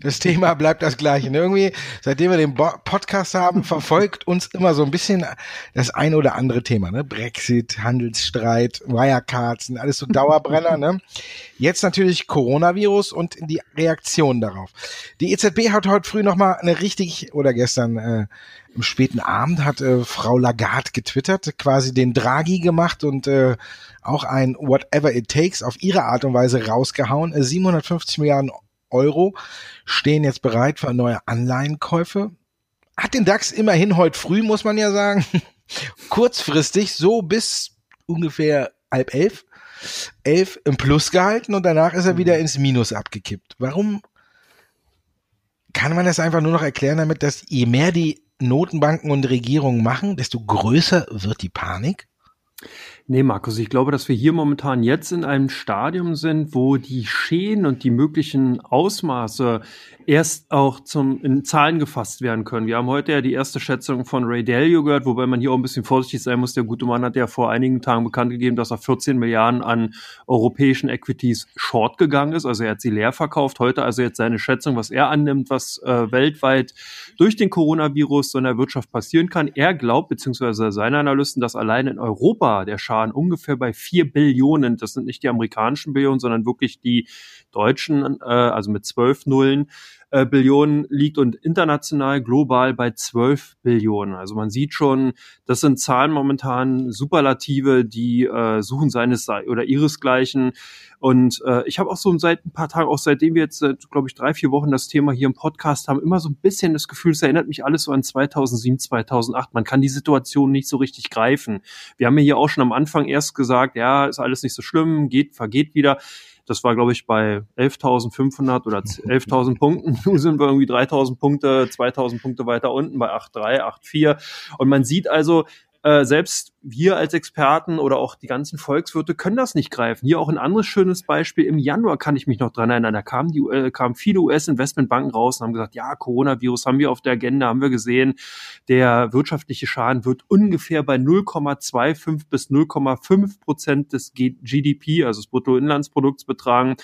das Thema bleibt das gleiche. Irgendwie, seitdem wir den Bo Podcast haben, verfolgt uns immer so ein bisschen das ein oder andere Thema. Ne? Brexit, Handelsstreit, Wirecards, alles so Dauerbrenner. ne? Jetzt natürlich Coronavirus und die Reaktion darauf. Die EZB hat heute früh nochmal eine richtig, oder gestern äh, im späten Abend hat äh, Frau Lagarde getwittert, quasi den Draghi gemacht und äh, auch ein Whatever It Takes auf ihre Art und Weise rausgehauen. 750 Milliarden Euro stehen jetzt bereit für neue Anleihenkäufe. Hat den DAX immerhin heute früh, muss man ja sagen, kurzfristig so bis ungefähr halb elf, elf im Plus gehalten und danach ist er wieder ins Minus abgekippt. Warum kann man das einfach nur noch erklären damit, dass je mehr die Notenbanken und Regierungen machen, desto größer wird die Panik? Nee, Markus, ich glaube, dass wir hier momentan jetzt in einem Stadium sind, wo die Schäden und die möglichen Ausmaße erst auch zum, in Zahlen gefasst werden können. Wir haben heute ja die erste Schätzung von Ray Dalio gehört, wobei man hier auch ein bisschen vorsichtig sein muss. Der gute Mann hat ja vor einigen Tagen bekannt gegeben, dass er 14 Milliarden an europäischen Equities short gegangen ist. Also er hat sie leer verkauft. Heute also jetzt seine Schätzung, was er annimmt, was äh, weltweit durch den Coronavirus so in der Wirtschaft passieren kann. Er glaubt, beziehungsweise seine Analysten, dass allein in Europa der Schaden ungefähr bei vier Billionen, das sind nicht die amerikanischen Billionen, sondern wirklich die deutschen, äh, also mit zwölf Nullen, äh, Billionen liegt und international global bei 12 Billionen. Also man sieht schon, das sind Zahlen momentan Superlative, die äh, suchen seines oder ihresgleichen. Und äh, ich habe auch so seit ein paar Tagen, auch seitdem wir jetzt, glaube ich, drei, vier Wochen das Thema hier im Podcast haben, immer so ein bisschen das Gefühl, es erinnert mich alles so an 2007, 2008. Man kann die Situation nicht so richtig greifen. Wir haben ja hier auch schon am Anfang erst gesagt, ja, ist alles nicht so schlimm, geht, vergeht wieder. Das war, glaube ich, bei 11.500 oder 11.000 Punkten. Nun sind wir irgendwie 3.000 Punkte, 2.000 Punkte weiter unten bei 8.3, 8.4. Und man sieht also, äh, selbst wir als Experten oder auch die ganzen Volkswirte können das nicht greifen. Hier auch ein anderes schönes Beispiel. Im Januar kann ich mich noch dran erinnern, da kamen, die, äh, kamen viele US-Investmentbanken raus und haben gesagt, ja, Coronavirus haben wir auf der Agenda, haben wir gesehen. Der wirtschaftliche Schaden wird ungefähr bei 0,25 bis 0,5 Prozent des GDP, also des Bruttoinlandsprodukts betragen.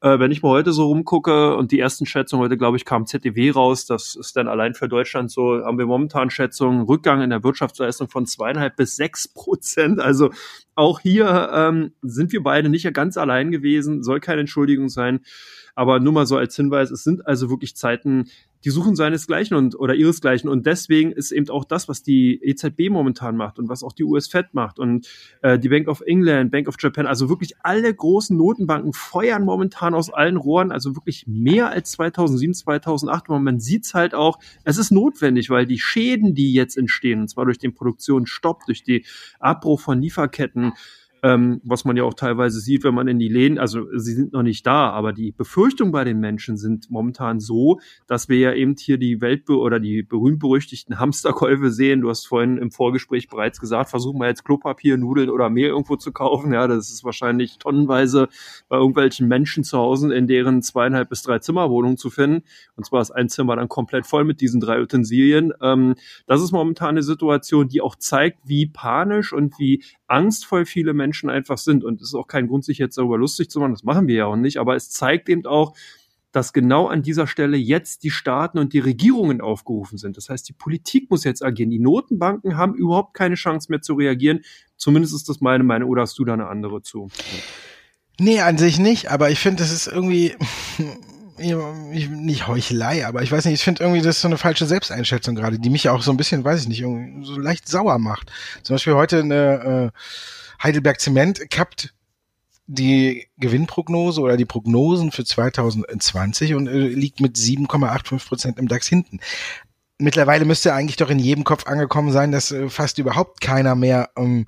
Äh, wenn ich mal heute so rumgucke und die ersten Schätzungen, heute glaube ich kam ZDW raus, das ist dann allein für Deutschland so, haben wir momentan Schätzungen, Rückgang in der Wirtschaftsleistung von zweieinhalb bis sechs Prozent. Also auch hier ähm, sind wir beide nicht ganz allein gewesen, soll keine Entschuldigung sein. Aber nur mal so als Hinweis, es sind also wirklich Zeiten, die suchen seinesgleichen und oder ihresgleichen. Und deswegen ist eben auch das, was die EZB momentan macht und was auch die US Fed macht und äh, die Bank of England, Bank of Japan, also wirklich alle großen Notenbanken feuern momentan aus allen Rohren, also wirklich mehr als 2007, 2008. Und man sieht's halt auch, es ist notwendig, weil die Schäden, die jetzt entstehen, und zwar durch den Produktionsstopp, durch die Abbruch von Lieferketten, ähm, was man ja auch teilweise sieht, wenn man in die Läden, also sie sind noch nicht da, aber die Befürchtungen bei den Menschen sind momentan so, dass wir ja eben hier die Welt- oder die berühmt-berüchtigten Hamsterkäufe sehen. Du hast vorhin im Vorgespräch bereits gesagt, versuchen wir jetzt Klopapier, Nudeln oder Mehl irgendwo zu kaufen. Ja, das ist wahrscheinlich tonnenweise bei irgendwelchen Menschen zu Hause in deren zweieinhalb bis drei Zimmerwohnungen zu finden. Und zwar ist ein Zimmer dann komplett voll mit diesen drei Utensilien. Ähm, das ist momentan eine Situation, die auch zeigt, wie panisch und wie angstvoll viele Menschen einfach sind. Und es ist auch kein Grund, sich jetzt darüber lustig zu machen. Das machen wir ja auch nicht. Aber es zeigt eben auch, dass genau an dieser Stelle jetzt die Staaten und die Regierungen aufgerufen sind. Das heißt, die Politik muss jetzt agieren. Die Notenbanken haben überhaupt keine Chance mehr zu reagieren. Zumindest ist das meine Meinung. Oder hast du da eine andere zu? Nee, an sich nicht. Aber ich finde, das ist irgendwie nicht Heuchelei, aber ich weiß nicht, ich finde irgendwie, das ist so eine falsche Selbsteinschätzung gerade, die mich auch so ein bisschen, weiß ich nicht, irgendwie so leicht sauer macht. Zum Beispiel heute eine äh, Heidelberg Zement kappt die Gewinnprognose oder die Prognosen für 2020 und äh, liegt mit 7,85 Prozent im DAX hinten. Mittlerweile müsste eigentlich doch in jedem Kopf angekommen sein, dass äh, fast überhaupt keiner mehr ähm,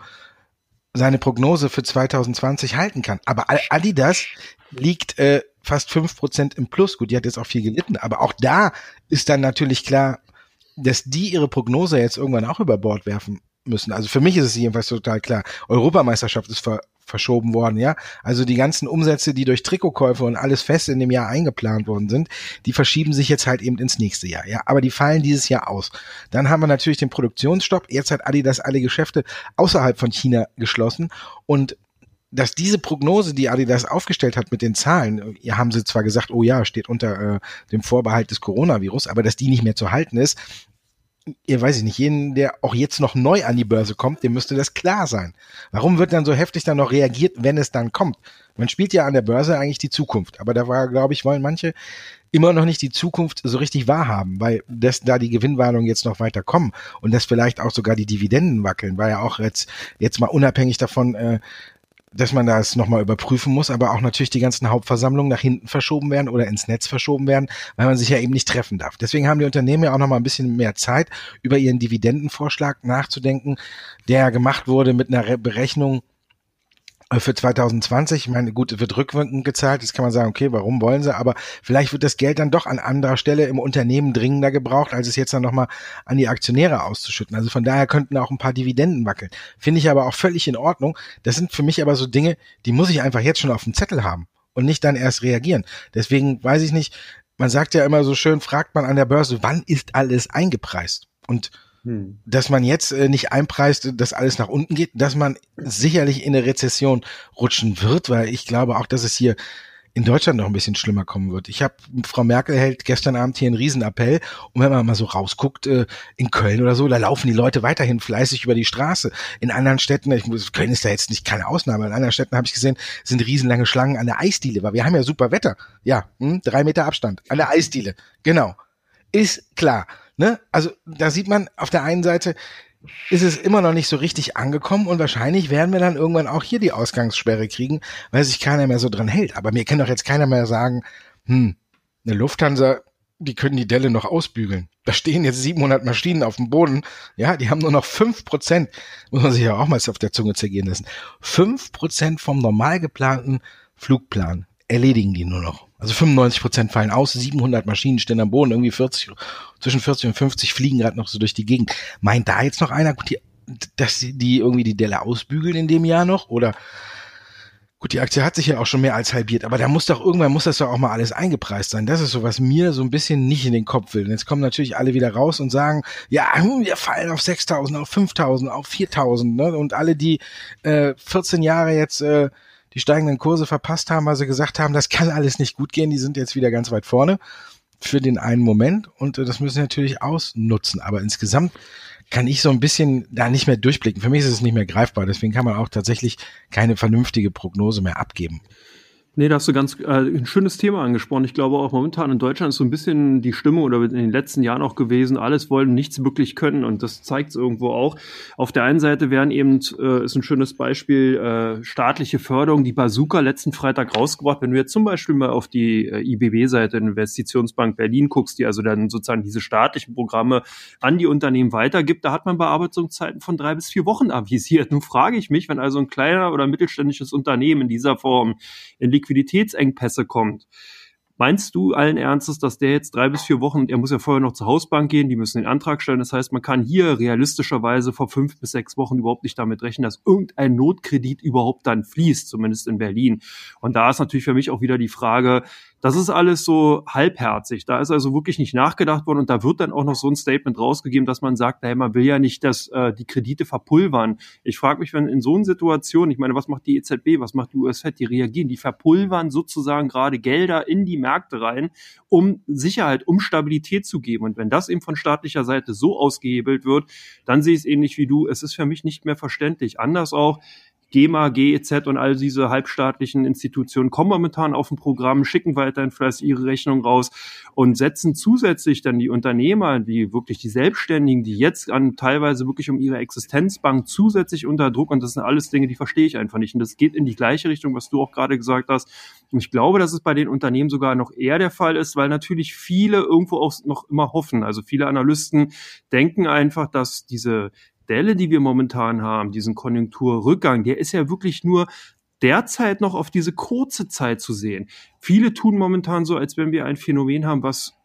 seine Prognose für 2020 halten kann. Aber Adidas liegt äh, fast fünf Prozent im Plus. Gut, die hat jetzt auch viel gelitten, aber auch da ist dann natürlich klar, dass die ihre Prognose jetzt irgendwann auch über Bord werfen müssen. Also für mich ist es jedenfalls total klar. Europameisterschaft ist ver verschoben worden, ja. Also die ganzen Umsätze, die durch Trikotkäufe und alles fest in dem Jahr eingeplant worden sind, die verschieben sich jetzt halt eben ins nächste Jahr, ja. Aber die fallen dieses Jahr aus. Dann haben wir natürlich den Produktionsstopp. Jetzt hat Adidas alle Geschäfte außerhalb von China geschlossen und dass diese Prognose, die Adidas aufgestellt hat mit den Zahlen, ja, haben sie zwar gesagt, oh ja, steht unter äh, dem Vorbehalt des Coronavirus, aber dass die nicht mehr zu halten ist, ihr weiß ich nicht, jeden, der auch jetzt noch neu an die Börse kommt, dem müsste das klar sein. Warum wird dann so heftig dann noch reagiert, wenn es dann kommt? Man spielt ja an der Börse eigentlich die Zukunft, aber da war, glaube ich, wollen manche immer noch nicht die Zukunft so richtig wahrhaben, weil das, da die Gewinnwarnungen jetzt noch weiter kommen und dass vielleicht auch sogar die Dividenden wackeln, war ja auch jetzt, jetzt mal unabhängig davon, äh, dass man das nochmal überprüfen muss, aber auch natürlich die ganzen Hauptversammlungen nach hinten verschoben werden oder ins Netz verschoben werden, weil man sich ja eben nicht treffen darf. Deswegen haben die Unternehmen ja auch nochmal ein bisschen mehr Zeit, über ihren Dividendenvorschlag nachzudenken, der gemacht wurde mit einer Berechnung für 2020, ich meine, gut, wird rückwirkend gezahlt, jetzt kann man sagen, okay, warum wollen sie, aber vielleicht wird das Geld dann doch an anderer Stelle im Unternehmen dringender gebraucht, als es jetzt dann nochmal an die Aktionäre auszuschütten. Also von daher könnten auch ein paar Dividenden wackeln. Finde ich aber auch völlig in Ordnung. Das sind für mich aber so Dinge, die muss ich einfach jetzt schon auf dem Zettel haben und nicht dann erst reagieren. Deswegen weiß ich nicht, man sagt ja immer so schön, fragt man an der Börse, wann ist alles eingepreist? Und hm. Dass man jetzt äh, nicht einpreist, dass alles nach unten geht, dass man sicherlich in eine Rezession rutschen wird, weil ich glaube auch, dass es hier in Deutschland noch ein bisschen schlimmer kommen wird. Ich habe Frau Merkel hält gestern Abend hier einen Riesenappell und wenn man mal so rausguckt äh, in Köln oder so, da laufen die Leute weiterhin fleißig über die Straße. In anderen Städten, ich muss, Köln ist da jetzt nicht keine Ausnahme, in anderen Städten habe ich gesehen, sind riesenlange Schlangen an der Eisdiele, weil wir haben ja super Wetter. Ja, hm, drei Meter Abstand an der Eisdiele. Genau, ist klar. Ne? Also da sieht man auf der einen Seite, ist es immer noch nicht so richtig angekommen und wahrscheinlich werden wir dann irgendwann auch hier die Ausgangssperre kriegen, weil sich keiner mehr so dran hält. Aber mir kann doch jetzt keiner mehr sagen, hm, eine Lufthansa, die können die Delle noch ausbügeln. Da stehen jetzt 700 Maschinen auf dem Boden, ja, die haben nur noch fünf Prozent, muss man sich ja auch mal auf der Zunge zergehen lassen, fünf Prozent vom normal geplanten Flugplan erledigen die nur noch. Also 95 Prozent fallen aus, 700 Maschinen stehen am Boden, irgendwie 40, zwischen 40 und 50 fliegen gerade noch so durch die Gegend. Meint da jetzt noch einer, gut, die, dass die irgendwie die Delle ausbügeln in dem Jahr noch? Oder gut, die Aktie hat sich ja auch schon mehr als halbiert, aber da muss doch irgendwann muss das doch auch mal alles eingepreist sein. Das ist so, was mir so ein bisschen nicht in den Kopf will. Und jetzt kommen natürlich alle wieder raus und sagen, ja, hm, wir fallen auf 6.000, auf 5.000, auf 4.000, ne? Und alle, die äh, 14 Jahre jetzt äh, die steigenden Kurse verpasst haben, weil sie gesagt haben, das kann alles nicht gut gehen, die sind jetzt wieder ganz weit vorne für den einen Moment und äh, das müssen sie natürlich ausnutzen. Aber insgesamt kann ich so ein bisschen da nicht mehr durchblicken. Für mich ist es nicht mehr greifbar. Deswegen kann man auch tatsächlich keine vernünftige Prognose mehr abgeben. Nee, da hast du ganz äh, ein schönes Thema angesprochen. Ich glaube auch momentan in Deutschland ist so ein bisschen die Stimme oder in den letzten Jahren auch gewesen, alles wollen, nichts wirklich können und das zeigt es irgendwo auch. Auf der einen Seite wären eben, äh, ist ein schönes Beispiel, äh, staatliche Förderung, die Bazooka letzten Freitag rausgebracht. Wenn du jetzt zum Beispiel mal auf die äh, IBB-Seite, Investitionsbank Berlin guckst, die also dann sozusagen diese staatlichen Programme an die Unternehmen weitergibt, da hat man Bearbeitungszeiten von drei bis vier Wochen avisiert. Nun frage ich mich, wenn also ein kleiner oder mittelständisches Unternehmen in dieser Form in Liquiditätsengpässe kommt. Meinst du allen Ernstes, dass der jetzt drei bis vier Wochen, er muss ja vorher noch zur Hausbank gehen, die müssen den Antrag stellen. Das heißt, man kann hier realistischerweise vor fünf bis sechs Wochen überhaupt nicht damit rechnen, dass irgendein Notkredit überhaupt dann fließt, zumindest in Berlin. Und da ist natürlich für mich auch wieder die Frage, das ist alles so halbherzig. Da ist also wirklich nicht nachgedacht worden und da wird dann auch noch so ein Statement rausgegeben, dass man sagt, hey, man will ja nicht, dass äh, die Kredite verpulvern. Ich frage mich, wenn in so einer Situation, ich meine, was macht die EZB, was macht die US-Fed, die reagieren, die verpulvern sozusagen gerade Gelder in die Märkte rein, um Sicherheit, um Stabilität zu geben. Und wenn das eben von staatlicher Seite so ausgehebelt wird, dann sehe ich es ähnlich wie du. Es ist für mich nicht mehr verständlich. Anders auch, GEMA, GEZ und all diese halbstaatlichen Institutionen kommen momentan auf ein Programm, schicken weiterhin vielleicht ihre Rechnung raus und setzen zusätzlich dann die Unternehmer, die wirklich die Selbstständigen, die jetzt an teilweise wirklich um ihre Existenzbank zusätzlich unter Druck und das sind alles Dinge, die verstehe ich einfach nicht. Und das geht in die gleiche Richtung, was du auch gerade gesagt hast. Und ich glaube, dass es bei den Unternehmen sogar noch eher der Fall ist, weil natürlich viele irgendwo auch noch immer hoffen. Also viele Analysten denken einfach, dass diese Delle, die wir momentan haben, diesen Konjunkturrückgang, der ist ja wirklich nur derzeit noch auf diese kurze Zeit zu sehen. Viele tun momentan so, als wenn wir ein Phänomen haben, was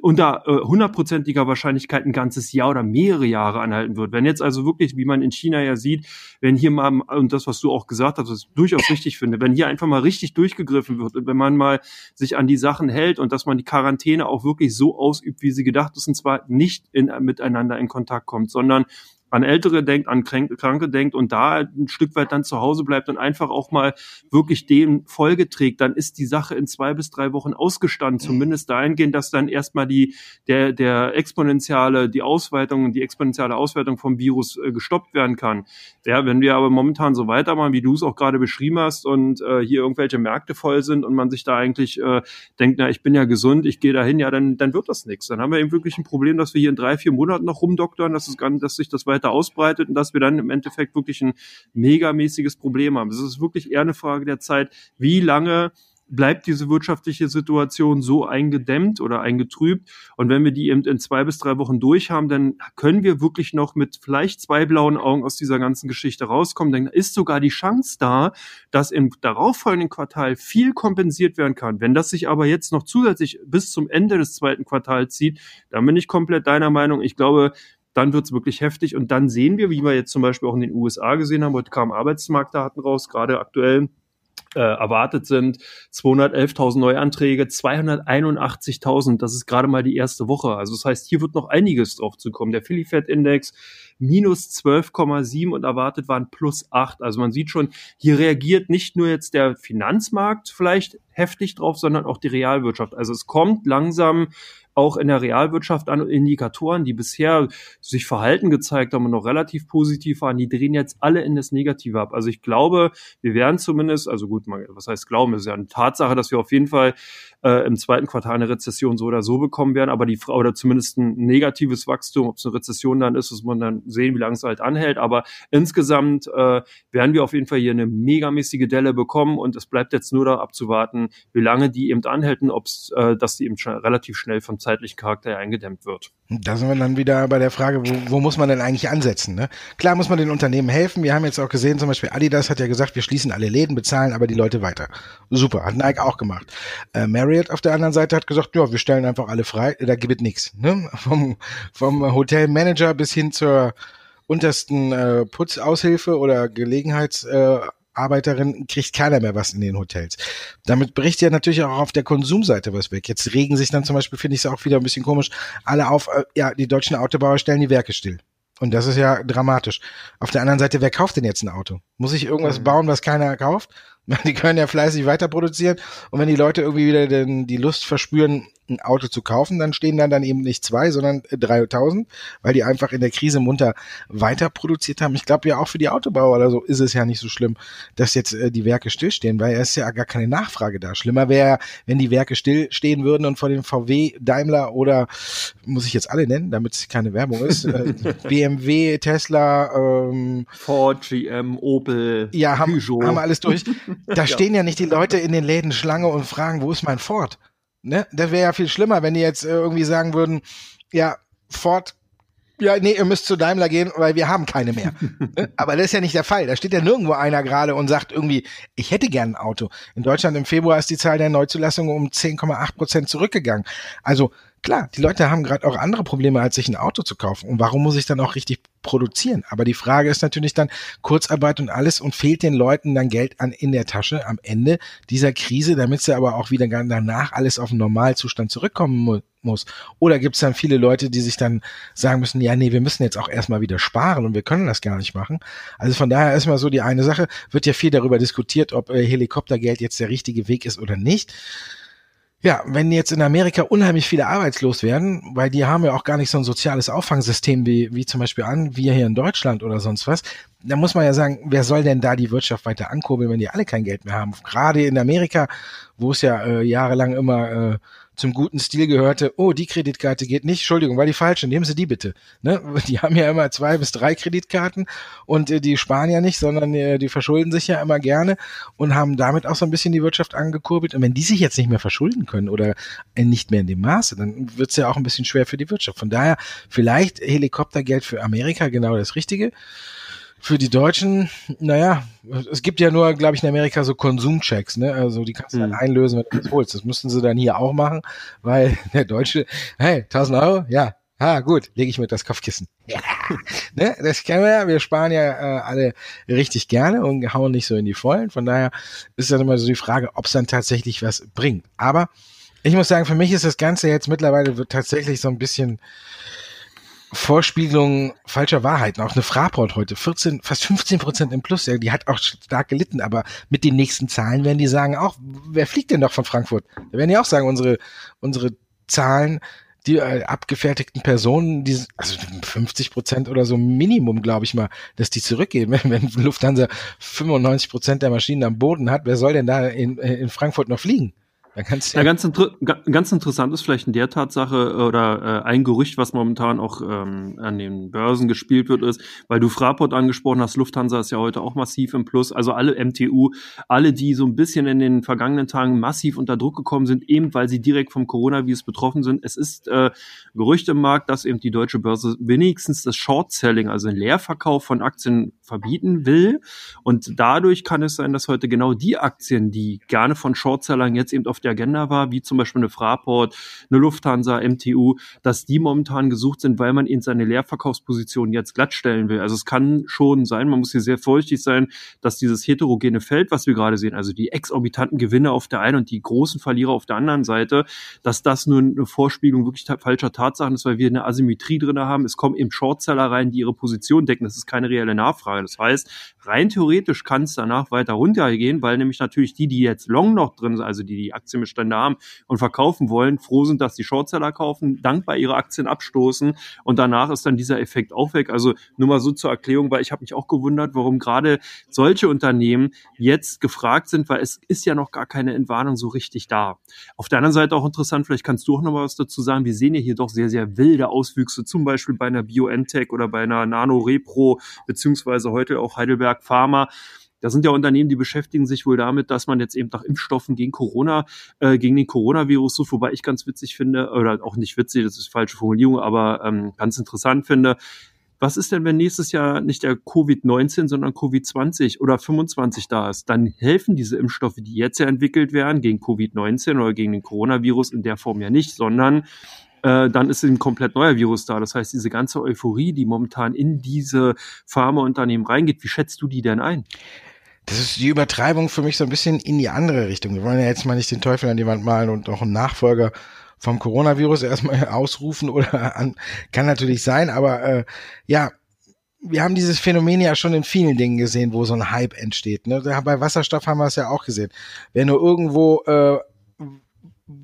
unter äh, hundertprozentiger Wahrscheinlichkeit ein ganzes Jahr oder mehrere Jahre anhalten wird. Wenn jetzt also wirklich, wie man in China ja sieht, wenn hier mal, und das, was du auch gesagt hast, was ich durchaus richtig finde, wenn hier einfach mal richtig durchgegriffen wird und wenn man mal sich an die Sachen hält und dass man die Quarantäne auch wirklich so ausübt, wie sie gedacht ist, und zwar nicht in, miteinander in Kontakt kommt, sondern an Ältere denkt, an Kranke denkt und da ein Stück weit dann zu Hause bleibt und einfach auch mal wirklich dem Folge trägt, dann ist die Sache in zwei bis drei Wochen ausgestanden. Zumindest dahingehend, dass dann erstmal die, der, der exponentielle, die Ausweitung, die exponentielle Ausweitung vom Virus äh, gestoppt werden kann. Ja, wenn wir aber momentan so weitermachen, wie du es auch gerade beschrieben hast und äh, hier irgendwelche Märkte voll sind und man sich da eigentlich äh, denkt, na, ich bin ja gesund, ich gehe dahin, ja, dann, dann wird das nichts. Dann haben wir eben wirklich ein Problem, dass wir hier in drei, vier Monaten noch rumdoktern, dass es dass sich das weiter weiter ausbreitet und dass wir dann im Endeffekt wirklich ein megamäßiges Problem haben. Es ist wirklich eher eine Frage der Zeit, wie lange bleibt diese wirtschaftliche Situation so eingedämmt oder eingetrübt. Und wenn wir die eben in zwei bis drei Wochen durch haben, dann können wir wirklich noch mit vielleicht zwei blauen Augen aus dieser ganzen Geschichte rauskommen. Dann ist sogar die Chance da, dass im darauffolgenden Quartal viel kompensiert werden kann. Wenn das sich aber jetzt noch zusätzlich bis zum Ende des zweiten Quartals zieht, dann bin ich komplett deiner Meinung. Ich glaube, dann wird's wirklich heftig und dann sehen wir, wie wir jetzt zum Beispiel auch in den USA gesehen haben, heute kamen Arbeitsmarktdaten raus, gerade aktuell äh, erwartet sind 211.000 Neuanträge, 281.000, das ist gerade mal die erste Woche. Also das heißt, hier wird noch einiges drauf zu kommen. Der Philly Fed Index minus 12,7 und erwartet waren plus 8. Also man sieht schon, hier reagiert nicht nur jetzt der Finanzmarkt vielleicht heftig drauf, sondern auch die Realwirtschaft. Also es kommt langsam auch in der Realwirtschaft an Indikatoren, die bisher sich Verhalten gezeigt haben und noch relativ positiv waren, die drehen jetzt alle in das Negative ab. Also ich glaube, wir werden zumindest, also gut, was heißt glauben, ist ja eine Tatsache, dass wir auf jeden Fall äh, im zweiten Quartal eine Rezession so oder so bekommen werden, aber die oder zumindest ein negatives Wachstum, ob es eine Rezession dann ist, muss man dann sehen, wie lange es halt anhält. Aber insgesamt äh, werden wir auf jeden Fall hier eine megamäßige Delle bekommen und es bleibt jetzt nur da abzuwarten, wie lange die eben anhälten, ob es, äh, dass die eben schon relativ schnell vom zeitlichen Charakter eingedämmt wird. Da sind wir dann wieder bei der Frage, wo, wo muss man denn eigentlich ansetzen? Ne? Klar muss man den Unternehmen helfen. Wir haben jetzt auch gesehen, zum Beispiel Adidas hat ja gesagt, wir schließen alle Läden, bezahlen aber die Leute weiter. Super, hat Nike auch gemacht. Äh, Marriott auf der anderen Seite hat gesagt, ja, wir stellen einfach alle frei, da gibt es nichts. Ne? Vom, vom Hotelmanager bis hin zur untersten äh, Putzaushilfe oder Gelegenheitsarbeiterin äh, kriegt keiner mehr was in den Hotels. Damit bricht ja natürlich auch auf der Konsumseite was weg. Jetzt regen sich dann zum Beispiel, finde ich es auch wieder ein bisschen komisch, alle auf, äh, ja, die deutschen Autobauer stellen die Werke still. Und das ist ja dramatisch. Auf der anderen Seite, wer kauft denn jetzt ein Auto? Muss ich irgendwas mhm. bauen, was keiner kauft? Die können ja fleißig weiter produzieren. Und wenn die Leute irgendwie wieder den, die Lust verspüren, ein Auto zu kaufen, dann stehen dann dann eben nicht zwei, sondern 3000, weil die einfach in der Krise munter weiter produziert haben. Ich glaube ja auch für die Autobauer oder so ist es ja nicht so schlimm, dass jetzt äh, die Werke stillstehen, weil es ist ja gar keine Nachfrage da. Schlimmer wäre, wenn die Werke stillstehen würden und vor dem VW, Daimler oder muss ich jetzt alle nennen, damit es keine Werbung ist, äh, BMW, Tesla, ähm, Ford, GM, Opel, ja, haben, Peugeot. haben alles durch. Da stehen ja nicht die Leute in den Läden Schlange und fragen, wo ist mein Ford? Ne? Das wäre ja viel schlimmer, wenn die jetzt äh, irgendwie sagen würden, ja, Ford, ja, nee, ihr müsst zu Daimler gehen, weil wir haben keine mehr. Ne? Aber das ist ja nicht der Fall. Da steht ja nirgendwo einer gerade und sagt irgendwie, ich hätte gern ein Auto. In Deutschland im Februar ist die Zahl der Neuzulassungen um 10,8 Prozent zurückgegangen. Also Klar, die Leute haben gerade auch andere Probleme, als sich ein Auto zu kaufen. Und warum muss ich dann auch richtig produzieren? Aber die Frage ist natürlich dann Kurzarbeit und alles und fehlt den Leuten dann Geld an in der Tasche am Ende dieser Krise, damit sie aber auch wieder danach alles auf den Normalzustand zurückkommen mu muss. Oder gibt es dann viele Leute, die sich dann sagen müssen, ja, nee, wir müssen jetzt auch erstmal wieder sparen und wir können das gar nicht machen. Also von daher ist mal so die eine Sache, wird ja viel darüber diskutiert, ob äh, Helikoptergeld jetzt der richtige Weg ist oder nicht. Ja, wenn jetzt in Amerika unheimlich viele arbeitslos werden, weil die haben ja auch gar nicht so ein soziales Auffangsystem wie, wie zum Beispiel an, wir hier in Deutschland oder sonst was, dann muss man ja sagen, wer soll denn da die Wirtschaft weiter ankurbeln, wenn die alle kein Geld mehr haben? Gerade in Amerika, wo es ja äh, jahrelang immer äh, zum guten Stil gehörte, oh, die Kreditkarte geht nicht, Entschuldigung, war die falsche, nehmen Sie die bitte. Ne? Die haben ja immer zwei bis drei Kreditkarten und äh, die sparen ja nicht, sondern äh, die verschulden sich ja immer gerne und haben damit auch so ein bisschen die Wirtschaft angekurbelt. Und wenn die sich jetzt nicht mehr verschulden können oder äh, nicht mehr in dem Maße, dann wird es ja auch ein bisschen schwer für die Wirtschaft. Von daher vielleicht Helikoptergeld für Amerika genau das Richtige. Für die Deutschen, naja, es gibt ja nur, glaube ich, in Amerika so Konsumchecks, ne? Also die kannst du dann Hm. einlösen, wenn du das holst. Das müssten sie dann hier auch machen, weil der Deutsche, hey, 1000 Euro, ja, ah, gut, lege ich mit das Kopfkissen. Ja, ne? Das kennen wir ja, wir sparen ja äh, alle richtig gerne und hauen nicht so in die Vollen. Von daher ist dann immer so die Frage, ob es dann tatsächlich was bringt. Aber ich muss sagen, für mich ist das Ganze jetzt mittlerweile tatsächlich so ein bisschen Vorspiegelung falscher Wahrheiten. Auch eine Fraport heute, 14, fast 15 Prozent im Plus. Ja, die hat auch stark gelitten, aber mit den nächsten Zahlen werden die sagen auch, wer fliegt denn doch von Frankfurt? Da werden die auch sagen, unsere, unsere Zahlen, die äh, abgefertigten Personen, die, also 50 Prozent oder so Minimum, glaube ich mal, dass die zurückgehen. Wenn, wenn Lufthansa 95 Prozent der Maschinen am Boden hat, wer soll denn da in, in Frankfurt noch fliegen? Dann kannst Ja, ganz, inter ga- ganz interessant ist vielleicht in der Tatsache äh, oder äh, ein Gerücht, was momentan auch ähm, an den Börsen gespielt wird, ist, weil du Fraport angesprochen hast, Lufthansa ist ja heute auch massiv im Plus, also alle MTU, alle, die so ein bisschen in den vergangenen Tagen massiv unter Druck gekommen sind, eben weil sie direkt vom Coronavirus betroffen sind. Es ist äh, Gerücht im Markt, dass eben die deutsche Börse wenigstens das Short-Selling, also den Leerverkauf von Aktien verbieten will. Und dadurch kann es sein, dass heute genau die Aktien, die gerne von Shortsellern jetzt eben auf der Agenda war, wie zum Beispiel eine Fraport, eine Lufthansa, MTU, dass die momentan gesucht sind, weil man ihnen seine Leerverkaufsposition jetzt glattstellen will. Also es kann schon sein, man muss hier sehr vorsichtig sein, dass dieses heterogene Feld, was wir gerade sehen, also die exorbitanten Gewinne auf der einen und die großen Verlierer auf der anderen Seite, dass das nur eine Vorspiegelung wirklich falscher Tatsachen ist, weil wir eine Asymmetrie drin haben. Es kommen eben Shortseller rein, die ihre Position decken. Das ist keine reelle Nachfrage. Das heißt, rein theoretisch kann es danach weiter runtergehen, weil nämlich natürlich die, die jetzt long noch drin sind, also die die Aktienbestände haben und verkaufen wollen, froh sind, dass die Shortseller kaufen, dankbar ihre Aktien abstoßen und danach ist dann dieser Effekt auch weg. Also nur mal so zur Erklärung, weil ich habe mich auch gewundert, warum gerade solche Unternehmen jetzt gefragt sind, weil es ist ja noch gar keine Entwarnung so richtig da. Auf der anderen Seite auch interessant, vielleicht kannst du auch noch mal was dazu sagen. Wir sehen ja hier doch sehr, sehr wilde Auswüchse, zum Beispiel bei einer BioNTech oder bei einer Nano Repro, beziehungsweise heute auch Heidelberg Pharma. Da sind ja Unternehmen, die beschäftigen sich wohl damit, dass man jetzt eben nach Impfstoffen gegen Corona, äh, gegen den Coronavirus sucht, wobei ich ganz witzig finde, oder auch nicht witzig, das ist falsche Formulierung, aber ähm, ganz interessant finde. Was ist denn, wenn nächstes Jahr nicht der Covid-19, sondern Covid-20 oder 25 da ist? Dann helfen diese Impfstoffe, die jetzt ja entwickelt werden, gegen Covid-19 oder gegen den Coronavirus in der Form ja nicht, sondern äh, dann ist ein komplett neuer Virus da. Das heißt, diese ganze Euphorie, die momentan in diese Pharmaunternehmen reingeht, wie schätzt du die denn ein? Das ist die Übertreibung für mich so ein bisschen in die andere Richtung. Wir wollen ja jetzt mal nicht den Teufel an die Wand malen und noch einen Nachfolger vom Coronavirus erstmal ausrufen oder an, kann natürlich sein, aber äh, ja, wir haben dieses Phänomen ja schon in vielen Dingen gesehen, wo so ein Hype entsteht. Ne? Bei Wasserstoff haben wir es ja auch gesehen. Wenn du irgendwo äh,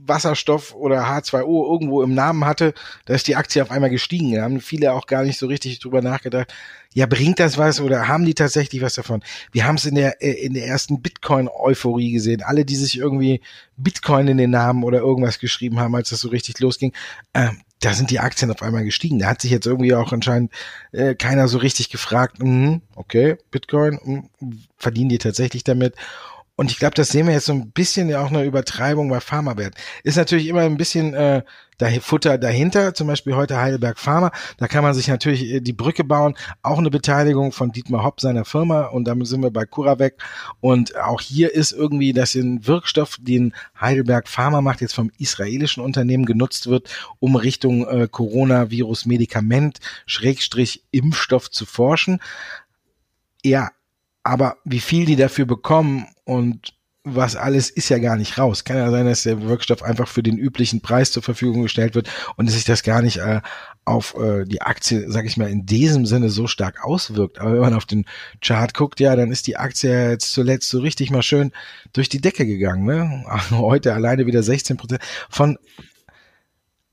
Wasserstoff oder H2O irgendwo im Namen hatte, da ist die Aktie auf einmal gestiegen. Da haben viele auch gar nicht so richtig drüber nachgedacht. Ja, bringt das was oder haben die tatsächlich was davon? Wir haben es in der äh, in der ersten Bitcoin-Euphorie gesehen. Alle, die sich irgendwie Bitcoin in den Namen oder irgendwas geschrieben haben, als das so richtig losging, äh, da sind die Aktien auf einmal gestiegen. Da hat sich jetzt irgendwie auch anscheinend äh, keiner so richtig gefragt, mh, okay, Bitcoin, mh, verdienen die tatsächlich damit? Und ich glaube, das sehen wir jetzt so ein bisschen ja auch eine Übertreibung bei Pharmawert. Ist natürlich immer ein bisschen äh, da Futter dahinter, zum Beispiel heute Heidelberg Pharma. Da kann man sich natürlich äh, die Brücke bauen. Auch eine Beteiligung von Dietmar Hopp, seiner Firma. Und damit sind wir bei CuraVec. Und auch hier ist irgendwie, dass ein Wirkstoff, den Heidelberg Pharma macht, jetzt vom israelischen Unternehmen genutzt wird, um Richtung äh, Coronavirus-Medikament, Schrägstrich Impfstoff zu forschen. Ja, aber wie viel die dafür bekommen und was alles ist ja gar nicht raus. Kann ja sein, dass der Wirkstoff einfach für den üblichen Preis zur Verfügung gestellt wird und dass sich das gar nicht äh, auf äh, die Aktie, sag ich mal, in diesem Sinne so stark auswirkt. Aber wenn man auf den Chart guckt, ja, dann ist die Aktie jetzt zuletzt so richtig mal schön durch die Decke gegangen. Ne? Heute alleine wieder 16 Prozent. Von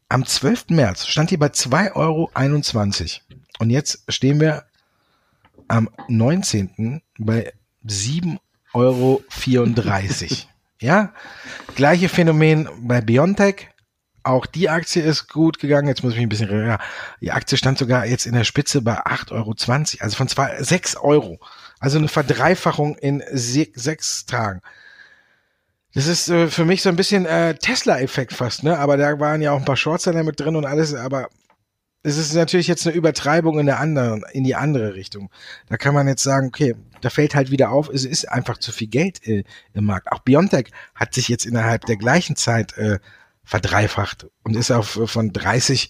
am 12. März stand die bei 2,21 Euro. Und jetzt stehen wir am 19. bei 7,34 Euro. ja, gleiche Phänomen bei Biontech. Auch die Aktie ist gut gegangen. Jetzt muss ich mich ein bisschen, ja, die Aktie stand sogar jetzt in der Spitze bei 8,20 Euro, also von zwei, 6 Euro. Also eine Verdreifachung in se sechs Tagen. Das ist äh, für mich so ein bisschen äh, Tesla-Effekt fast, ne? Aber da waren ja auch ein paar Shortseller mit drin und alles, aber es ist natürlich jetzt eine Übertreibung in der anderen, in die andere Richtung. Da kann man jetzt sagen, okay, da fällt halt wieder auf, es ist einfach zu viel Geld äh, im Markt. Auch Biontech hat sich jetzt innerhalb der gleichen Zeit äh, verdreifacht und ist auf äh, von 30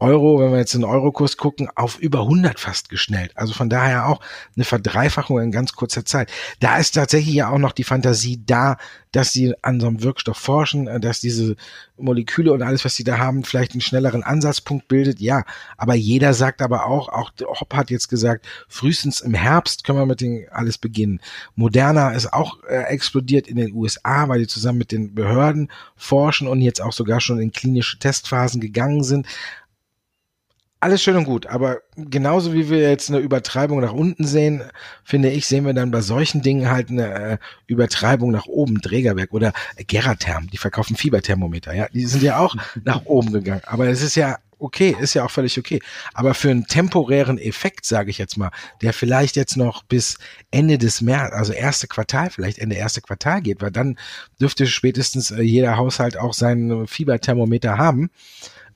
Euro, wenn wir jetzt in den Eurokurs gucken, auf über 100 fast geschnellt. Also von daher auch eine Verdreifachung in ganz kurzer Zeit. Da ist tatsächlich ja auch noch die Fantasie da, dass sie an so einem Wirkstoff forschen, äh, dass diese Moleküle und alles, was sie da haben, vielleicht einen schnelleren Ansatzpunkt bildet. Ja, aber jeder sagt aber auch, auch Hopp hat jetzt gesagt, frühestens im Herbst können wir mit dem alles beginnen. Moderna ist auch äh, explodiert in den USA, weil die zusammen mit den Behörden forschen und jetzt auch sogar schon in klinische Testphasen gegangen sind alles schön und gut, aber genauso wie wir jetzt eine Übertreibung nach unten sehen, finde ich, sehen wir dann bei solchen Dingen halt eine äh, Übertreibung nach oben, Trägerwerk oder Geratherm, die verkaufen Fieberthermometer, ja, die sind ja auch nach oben gegangen, aber es ist ja okay, ist ja auch völlig okay, aber für einen temporären Effekt, sage ich jetzt mal, der vielleicht jetzt noch bis Ende des März, also erste Quartal, vielleicht Ende erste Quartal geht, weil dann dürfte spätestens äh, jeder Haushalt auch seinen Fieberthermometer haben,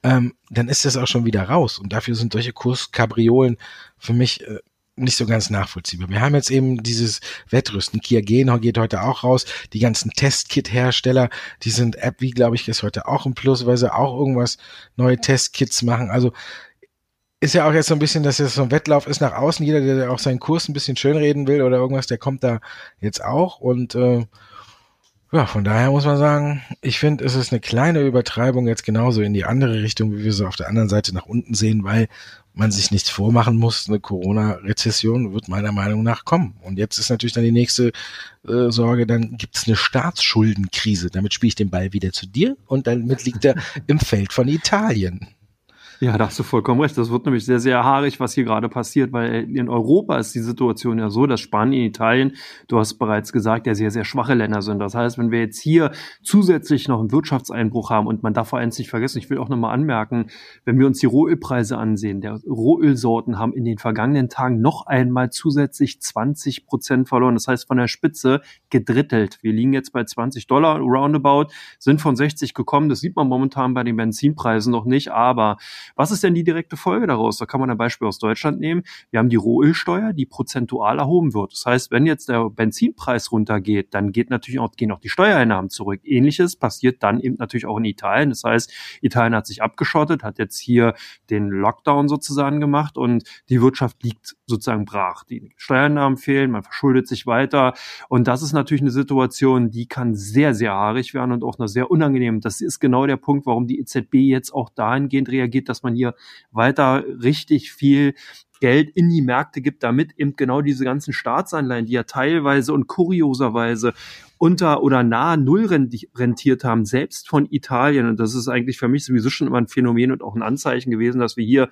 ähm, dann ist das auch schon wieder raus. Und dafür sind solche Kurskabriolen für mich äh, nicht so ganz nachvollziehbar. Wir haben jetzt eben dieses Wettrüsten. Kia Genor geht heute auch raus. Die ganzen Testkit-Hersteller, die sind App, wie glaube ich, ist heute auch im Plus, weil sie auch irgendwas neue Testkits machen. Also ist ja auch jetzt so ein bisschen, dass es so ein Wettlauf ist nach außen. Jeder, der auch seinen Kurs ein bisschen schönreden will oder irgendwas, der kommt da jetzt auch. Und äh, ja, von daher muss man sagen, ich finde, es ist eine kleine Übertreibung jetzt genauso in die andere Richtung, wie wir sie auf der anderen Seite nach unten sehen, weil man sich nichts vormachen muss. Eine Corona-Rezession wird meiner Meinung nach kommen. Und jetzt ist natürlich dann die nächste äh, Sorge, dann gibt es eine Staatsschuldenkrise. Damit spiele ich den Ball wieder zu dir und damit liegt er im Feld von Italien. Ja, da hast du vollkommen recht. Das wird nämlich sehr, sehr haarig, was hier gerade passiert, weil in Europa ist die Situation ja so, dass Spanien, Italien, du hast bereits gesagt, ja sehr, sehr schwache Länder sind. Das heißt, wenn wir jetzt hier zusätzlich noch einen Wirtschaftseinbruch haben und man darf vor eins nicht vergessen, ich will auch nochmal anmerken, wenn wir uns die Rohölpreise ansehen, der Rohölsorten haben in den vergangenen Tagen noch einmal zusätzlich 20 Prozent verloren. Das heißt, von der Spitze gedrittelt. Wir liegen jetzt bei 20 Dollar roundabout, sind von 60 gekommen. Das sieht man momentan bei den Benzinpreisen noch nicht, aber was ist denn die direkte Folge daraus? Da kann man ein Beispiel aus Deutschland nehmen. Wir haben die Rohölsteuer, die prozentual erhoben wird. Das heißt, wenn jetzt der Benzinpreis runtergeht, dann geht natürlich auch, gehen auch die Steuereinnahmen zurück. Ähnliches passiert dann eben natürlich auch in Italien. Das heißt, Italien hat sich abgeschottet, hat jetzt hier den Lockdown sozusagen gemacht und die Wirtschaft liegt sozusagen brach. Die Steuereinnahmen fehlen, man verschuldet sich weiter. Und das ist natürlich eine Situation, die kann sehr, sehr haarig werden und auch noch sehr unangenehm. Das ist genau der Punkt, warum die EZB jetzt auch dahingehend reagiert, dass man hier weiter richtig viel Geld in die Märkte gibt, damit eben genau diese ganzen Staatsanleihen, die ja teilweise und kurioserweise unter oder nahe Null rentiert haben, selbst von Italien. Und das ist eigentlich für mich sowieso schon immer ein Phänomen und auch ein Anzeichen gewesen, dass wir hier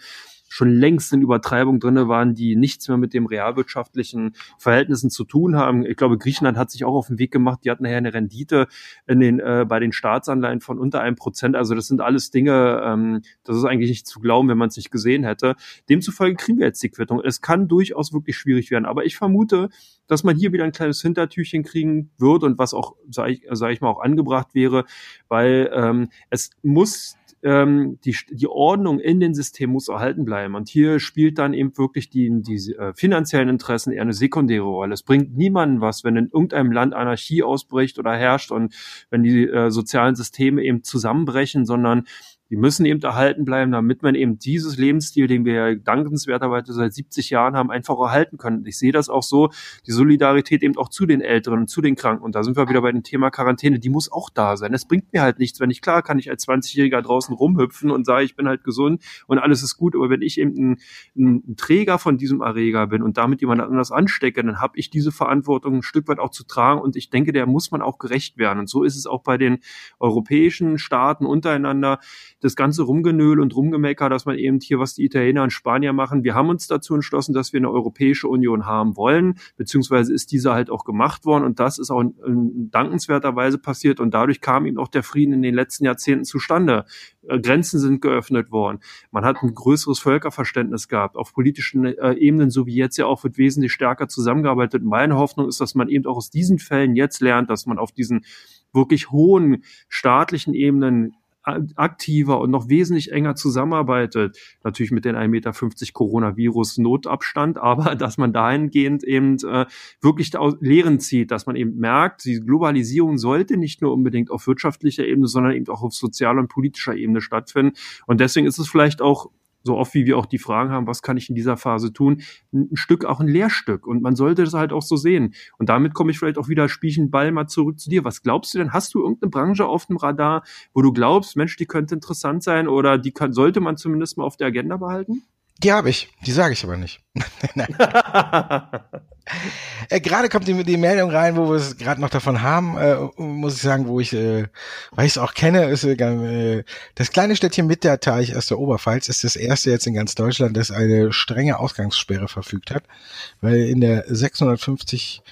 schon längst in Übertreibung drinne waren, die nichts mehr mit dem realwirtschaftlichen Verhältnissen zu tun haben. Ich glaube, Griechenland hat sich auch auf den Weg gemacht. Die hatten nachher eine Rendite in den, äh, bei den Staatsanleihen von unter einem Prozent. Also das sind alles Dinge, ähm, das ist eigentlich nicht zu glauben, wenn man es nicht gesehen hätte. Demzufolge kriegen wir jetzt die Quittung. Es kann durchaus wirklich schwierig werden. Aber ich vermute, dass man hier wieder ein kleines Hintertürchen kriegen wird und was auch, sage ich, sag ich mal, auch angebracht wäre, weil ähm, es muss ähm, die, die Ordnung in den System muss erhalten bleiben. Und hier spielt dann eben wirklich die, die äh, finanziellen Interessen eher eine sekundäre Rolle. Es bringt niemanden was, wenn in irgendeinem Land Anarchie ausbricht oder herrscht und wenn die äh, sozialen Systeme eben zusammenbrechen, sondern die müssen eben erhalten bleiben, damit man eben dieses Lebensstil, den wir ja dankenswerterweise seit 70 Jahren haben, einfach erhalten können. Ich sehe das auch so, die Solidarität eben auch zu den Älteren und zu den Kranken. Und da sind wir wieder bei dem Thema Quarantäne, die muss auch da sein. Es bringt mir halt nichts, wenn ich klar kann ich als 20-Jähriger draußen rumhüpfen und sage, ich bin halt gesund und alles ist gut, aber wenn ich eben ein, ein Träger von diesem Erreger bin und damit jemand anders anstecke, dann habe ich diese Verantwortung ein Stück weit auch zu tragen und ich denke, der muss man auch gerecht werden. Und so ist es auch bei den europäischen Staaten untereinander das ganze Rumgenöl und Rumgemecker, dass man eben hier, was die Italiener und Spanier machen, wir haben uns dazu entschlossen, dass wir eine Europäische Union haben wollen, beziehungsweise ist diese halt auch gemacht worden und das ist auch in, in dankenswerterweise passiert und dadurch kam eben auch der Frieden in den letzten Jahrzehnten zustande. Äh, Grenzen sind geöffnet worden. Man hat ein größeres Völkerverständnis gehabt. Auf politischen äh, Ebenen, so wie jetzt ja auch, wird wesentlich stärker zusammengearbeitet. Meine Hoffnung ist, dass man eben auch aus diesen Fällen jetzt lernt, dass man auf diesen wirklich hohen staatlichen Ebenen aktiver und noch wesentlich enger zusammenarbeitet. Natürlich mit den 1,50 Meter Coronavirus-Notabstand, aber dass man dahingehend eben äh, wirklich Lehren zieht, dass man eben merkt, die Globalisierung sollte nicht nur unbedingt auf wirtschaftlicher Ebene, sondern eben auch auf sozialer und politischer Ebene stattfinden. Und deswegen ist es vielleicht auch so oft wie wir auch die Fragen haben, was kann ich in dieser Phase tun, ein Stück auch ein Lehrstück. Und man sollte das halt auch so sehen. Und damit komme ich vielleicht auch wieder, einen Ball mal zurück zu dir. Was glaubst du denn? Hast du irgendeine Branche auf dem Radar, wo du glaubst, Mensch, die könnte interessant sein oder die kann, sollte man zumindest mal auf der Agenda behalten? Die habe ich, die sage ich aber nicht. äh, gerade kommt die, die Meldung rein, wo wir es gerade noch davon haben, äh, muss ich sagen, wo ich, äh, weil ich es auch kenne, ist äh, das kleine Städtchen Mitterteich aus der Oberpfalz ist das erste jetzt in ganz Deutschland, das eine strenge Ausgangssperre verfügt hat, weil in der 650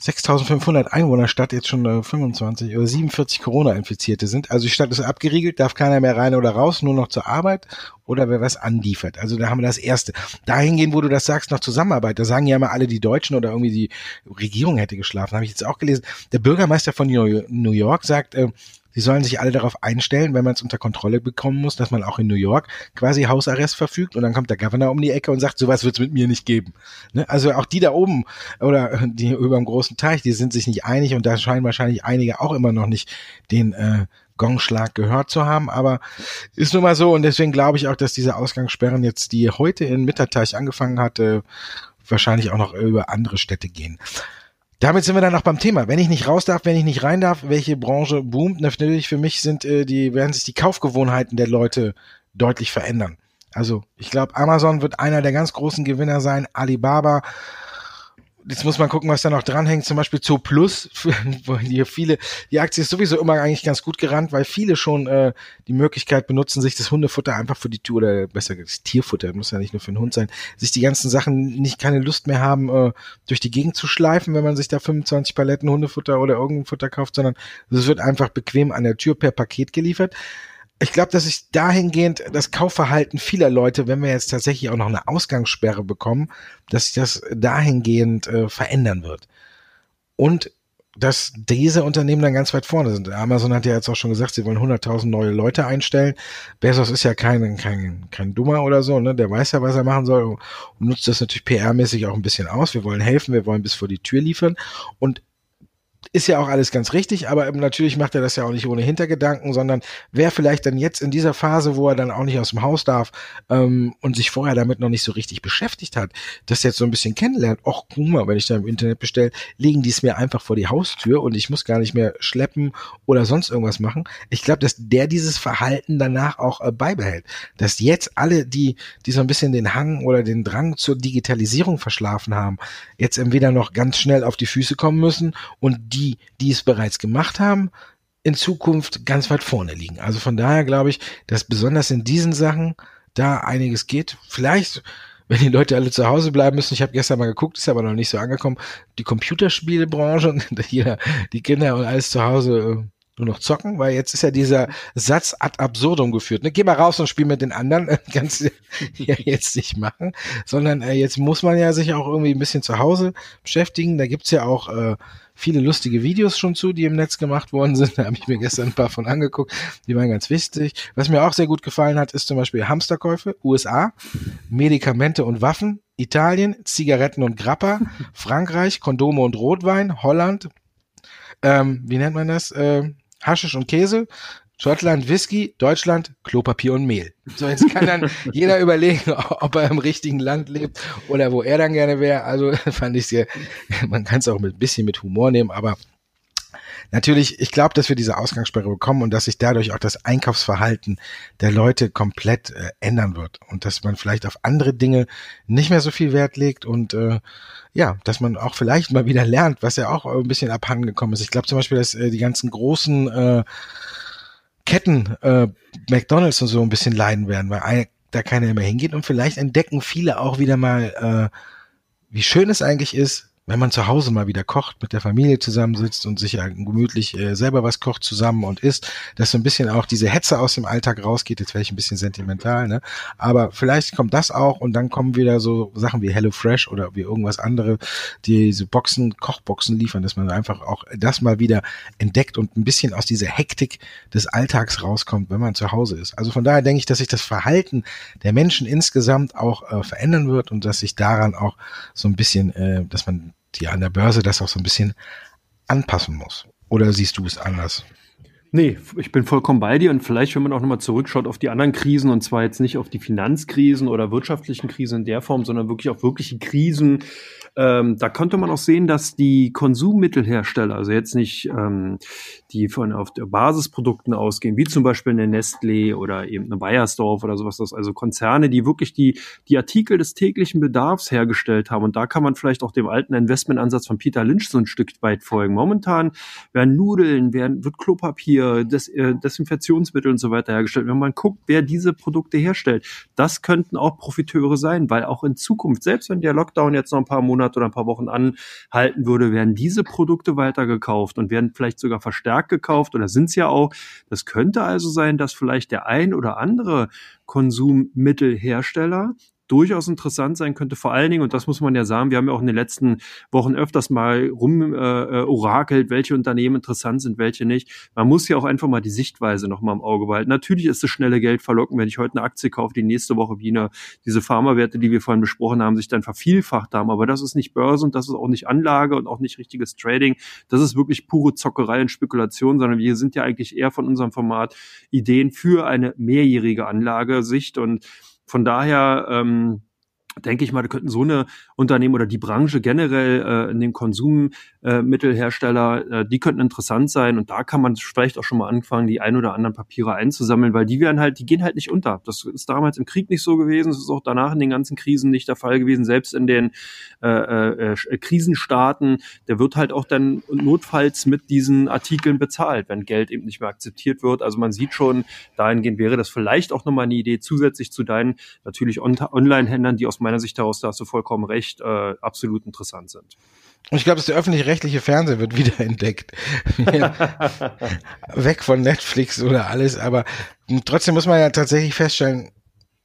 6500 Einwohnerstadt jetzt schon äh, 25 oder 47 Corona-Infizierte sind. Also die Stadt ist abgeriegelt, darf keiner mehr rein oder raus, nur noch zur Arbeit oder wer was anliefert. Also da haben wir das Erste. Dahingehend, wo du das sagst, noch Zusammenarbeit. Da sagen ja immer alle, die Deutschen oder irgendwie die Regierung hätte geschlafen. Habe ich jetzt auch gelesen. Der Bürgermeister von New York sagt, äh, Sie sollen sich alle darauf einstellen, wenn man es unter Kontrolle bekommen muss, dass man auch in New York quasi Hausarrest verfügt und dann kommt der Governor um die Ecke und sagt, sowas wird es mit mir nicht geben. Ne? Also auch die da oben oder die über dem großen Teich, die sind sich nicht einig und da scheinen wahrscheinlich einige auch immer noch nicht den äh, Gongschlag gehört zu haben, aber ist nun mal so und deswegen glaube ich auch, dass diese Ausgangssperren jetzt, die heute in Mitterteich angefangen hatte, wahrscheinlich auch noch über andere Städte gehen. Damit sind wir dann noch beim Thema. Wenn ich nicht raus darf, wenn ich nicht rein darf, welche Branche boomt? Natürlich für mich sind äh, die, werden sich die Kaufgewohnheiten der Leute deutlich verändern. Also ich glaube, Amazon wird einer der ganz großen Gewinner sein. Alibaba Jetzt muss man gucken, was da noch dranhängt. Zum Beispiel Zoo Plus, wo hier viele, die Aktie ist sowieso immer eigentlich ganz gut gerannt, weil viele schon äh, die Möglichkeit benutzen, sich das Hundefutter einfach für die Tür oder besser gesagt das Tierfutter, muss ja nicht nur für den Hund sein, sich die ganzen Sachen nicht keine Lust mehr haben, äh, durch die Gegend zu schleifen, wenn man sich da 25 Paletten Hundefutter oder irgendein Futter kauft, sondern es wird einfach bequem an der Tür per Paket geliefert ich glaube, dass sich dahingehend das Kaufverhalten vieler Leute, wenn wir jetzt tatsächlich auch noch eine Ausgangssperre bekommen, dass sich das dahingehend äh, verändern wird. Und dass diese Unternehmen dann ganz weit vorne sind. Amazon hat ja jetzt auch schon gesagt, sie wollen 100.000 neue Leute einstellen. Bezos ist ja kein, kein, kein Dummer oder so, ne? Der weiß ja, was er machen soll und nutzt das natürlich PR-mäßig auch ein bisschen aus. Wir wollen helfen, wir wollen bis vor die Tür liefern. Und ist ja auch alles ganz richtig, aber natürlich macht er das ja auch nicht ohne Hintergedanken, sondern wer vielleicht dann jetzt in dieser Phase, wo er dann auch nicht aus dem Haus darf ähm, und sich vorher damit noch nicht so richtig beschäftigt hat, das jetzt so ein bisschen kennenlernt, ach guck mal, wenn ich da im Internet bestelle, legen die es mir einfach vor die Haustür und ich muss gar nicht mehr schleppen oder sonst irgendwas machen. Ich glaube, dass der dieses Verhalten danach auch äh, beibehält. Dass jetzt alle, die, die so ein bisschen den Hang oder den Drang zur Digitalisierung verschlafen haben, jetzt entweder noch ganz schnell auf die Füße kommen müssen und die die, es bereits gemacht haben, in Zukunft ganz weit vorne liegen. Also von daher glaube ich, dass besonders in diesen Sachen da einiges geht. Vielleicht, wenn die Leute alle zu Hause bleiben müssen, ich habe gestern mal geguckt, ist aber noch nicht so angekommen, die Computerspielebranche, jeder, die Kinder und alles zu Hause äh, nur noch zocken, weil jetzt ist ja dieser Satz ad absurdum geführt. Ne? Geh mal raus und spiel mit den anderen. Kannst du ja jetzt nicht machen. Sondern äh, jetzt muss man ja sich auch irgendwie ein bisschen zu Hause beschäftigen. Da gibt's ja auch äh, viele lustige Videos schon zu, die im Netz gemacht worden sind. Da habe ich mir gestern ein paar von angeguckt. Die waren ganz wichtig. Was mir auch sehr gut gefallen hat, ist zum Beispiel Hamsterkäufe, USA, Medikamente und Waffen, Italien, Zigaretten und Grappa, Frankreich, Kondome und Rotwein, Holland, ähm, wie nennt man das? Äh, Haschisch und Käse, Schottland Whisky, Deutschland Klopapier und Mehl. So, jetzt kann dann jeder überlegen, ob er im richtigen Land lebt oder wo er dann gerne wäre. Also fand ich sehr, man kann es auch mit ein bisschen mit Humor nehmen, aber natürlich, ich glaube, dass wir diese Ausgangssperre bekommen und dass sich dadurch auch das Einkaufsverhalten der Leute komplett äh, ändern wird und dass man vielleicht auf andere Dinge nicht mehr so viel Wert legt und äh, ja, dass man auch vielleicht mal wieder lernt, was ja auch ein bisschen abhanden gekommen ist. Ich glaube zum Beispiel, dass äh, die ganzen großen äh, Ketten, äh, McDonalds und so ein bisschen leiden werden, weil da keiner mehr hingeht und vielleicht entdecken viele auch wieder mal, äh, wie schön es eigentlich ist, wenn man zu Hause mal wieder kocht, mit der Familie zusammensitzt und sich gemütlich äh, selber was kocht zusammen und isst, dass so ein bisschen auch diese Hetze aus dem Alltag rausgeht. Jetzt wäre ich ein bisschen sentimental, ne? Aber vielleicht kommt das auch und dann kommen wieder so Sachen wie Hello Fresh oder wie irgendwas andere, die diese Boxen, Kochboxen liefern, dass man einfach auch das mal wieder entdeckt und ein bisschen aus dieser Hektik des Alltags rauskommt, wenn man zu Hause ist. Also von daher denke ich, dass sich das Verhalten der Menschen insgesamt auch äh, verändern wird und dass sich daran auch so ein bisschen, äh, dass man die an der Börse das auch so ein bisschen anpassen muss. Oder siehst du es anders? Nee, ich bin vollkommen bei dir und vielleicht, wenn man auch nochmal zurückschaut auf die anderen Krisen und zwar jetzt nicht auf die Finanzkrisen oder wirtschaftlichen Krisen in der Form, sondern wirklich auf wirkliche Krisen, ähm, da konnte man auch sehen, dass die Konsummittelhersteller, also jetzt nicht ähm, die von auf der Basisprodukten ausgehen, wie zum Beispiel eine Nestlé oder eben eine Bayersdorf oder sowas, das also Konzerne, die wirklich die, die Artikel des täglichen Bedarfs hergestellt haben. Und da kann man vielleicht auch dem alten Investmentansatz von Peter Lynch so ein Stück weit folgen. Momentan werden Nudeln, werden, wird Klopapier, Des, äh, Desinfektionsmittel und so weiter hergestellt. Wenn man guckt, wer diese Produkte herstellt, das könnten auch Profiteure sein, weil auch in Zukunft, selbst wenn der Lockdown jetzt noch ein paar Monate Monat oder ein paar Wochen anhalten würde, werden diese Produkte weiter gekauft und werden vielleicht sogar verstärkt gekauft oder sind es ja auch. Das könnte also sein, dass vielleicht der ein oder andere Konsummittelhersteller durchaus interessant sein könnte. Vor allen Dingen, und das muss man ja sagen, wir haben ja auch in den letzten Wochen öfters mal rum äh, äh, orakelt, welche Unternehmen interessant sind, welche nicht. Man muss ja auch einfach mal die Sichtweise noch mal im Auge behalten. Natürlich ist das schnelle Geld verlocken, wenn ich heute eine Aktie kaufe, die nächste Woche wie eine, diese Pharmawerte, die wir vorhin besprochen haben, sich dann vervielfacht haben. Aber das ist nicht Börse und das ist auch nicht Anlage und auch nicht richtiges Trading. Das ist wirklich pure Zockerei und Spekulation, sondern wir sind ja eigentlich eher von unserem Format Ideen für eine mehrjährige Anlagesicht und von daher ähm, denke ich mal, da könnten so eine Unternehmen oder die Branche generell äh, in den Konsummittelhersteller, äh, die könnten interessant sein und da kann man vielleicht auch schon mal anfangen, die ein oder anderen Papiere einzusammeln, weil die werden halt, die gehen halt nicht unter. Das ist damals im Krieg nicht so gewesen, es ist auch danach in den ganzen Krisen nicht der Fall gewesen, selbst in den äh, äh, äh Krisenstaaten, der wird halt auch dann notfalls mit diesen Artikeln bezahlt, wenn Geld eben nicht mehr akzeptiert wird. Also man sieht schon, dahingehend wäre das vielleicht auch nochmal eine Idee, zusätzlich zu deinen natürlich Online-Händlern, die aus meiner Sicht heraus, da hast du vollkommen recht, äh, absolut interessant sind. Ich glaube, dass der öffentlich-rechtliche Fernseher wird wiederentdeckt. Weg von Netflix oder alles, aber trotzdem muss man ja tatsächlich feststellen,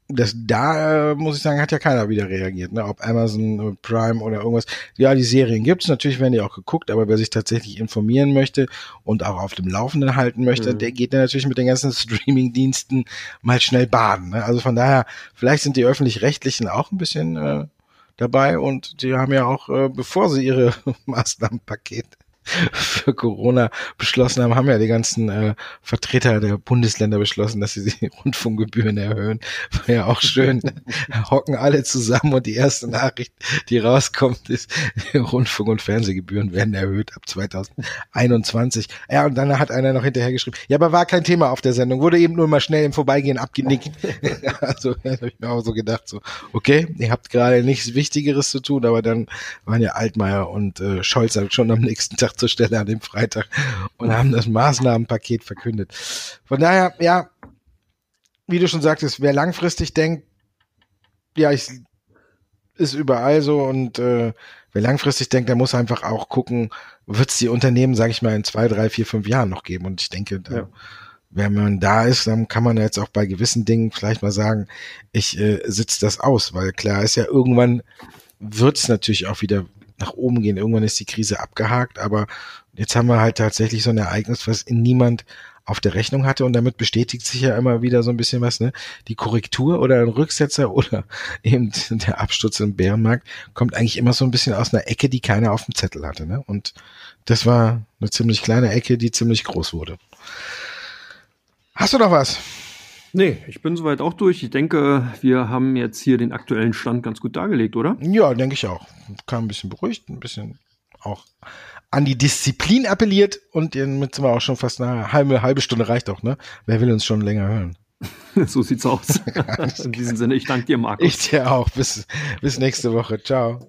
das da äh, muss ich sagen, hat ja keiner wieder reagiert, ne? Ob Amazon äh, Prime oder irgendwas. Ja, die Serien gibt's natürlich, werden die auch geguckt, aber wer sich tatsächlich informieren möchte und auch auf dem Laufenden halten möchte, mhm. der geht dann natürlich mit den ganzen Streaming-Diensten mal schnell baden. Ne? Also von daher, vielleicht sind die öffentlich-rechtlichen auch ein bisschen äh, dabei und die haben ja auch, äh, bevor sie ihre Maßnahmenpaket für Corona beschlossen haben, haben ja die ganzen äh, Vertreter der Bundesländer beschlossen, dass sie die Rundfunkgebühren erhöhen. War ja auch schön. Hocken alle zusammen und die erste Nachricht, die rauskommt, ist, Rundfunk- und Fernsehgebühren werden erhöht ab 2021. Ja, und dann hat einer noch hinterher geschrieben, ja, aber war kein Thema auf der Sendung, wurde eben nur mal schnell im Vorbeigehen abgenickt. also habe ich mir auch so gedacht, so, okay, ihr habt gerade nichts Wichtigeres zu tun, aber dann waren ja Altmaier und äh, Scholz halt schon am nächsten Tag zur Stelle an dem Freitag und haben das Maßnahmenpaket verkündet. Von daher, ja, wie du schon sagtest, wer langfristig denkt, ja, ich ist überall so und äh, wer langfristig denkt, der muss einfach auch gucken, wird es die Unternehmen, sage ich mal, in zwei, drei, vier, fünf Jahren noch geben. Und ich denke, da, ja. wenn man da ist, dann kann man jetzt auch bei gewissen Dingen vielleicht mal sagen, ich äh, sitze das aus, weil klar ist ja irgendwann wird es natürlich auch wieder nach oben gehen. Irgendwann ist die Krise abgehakt, aber jetzt haben wir halt tatsächlich so ein Ereignis, was niemand auf der Rechnung hatte und damit bestätigt sich ja immer wieder so ein bisschen was, ne? Die Korrektur oder ein Rücksetzer oder eben der Absturz im Bärenmarkt kommt eigentlich immer so ein bisschen aus einer Ecke, die keiner auf dem Zettel hatte, ne? Und das war eine ziemlich kleine Ecke, die ziemlich groß wurde. Hast du noch was? Nee, ich bin soweit auch durch. Ich denke, wir haben jetzt hier den aktuellen Stand ganz gut dargelegt, oder? Ja, denke ich auch. Kam ein bisschen beruhigt, ein bisschen auch an die Disziplin appelliert und jetzt sind wir auch schon fast eine halbe, halbe Stunde reicht auch, ne? Wer will uns schon länger hören? so sieht's aus. In diesem Sinne, ich danke dir, Markus. Ich dir auch. Bis, bis nächste Woche. Ciao.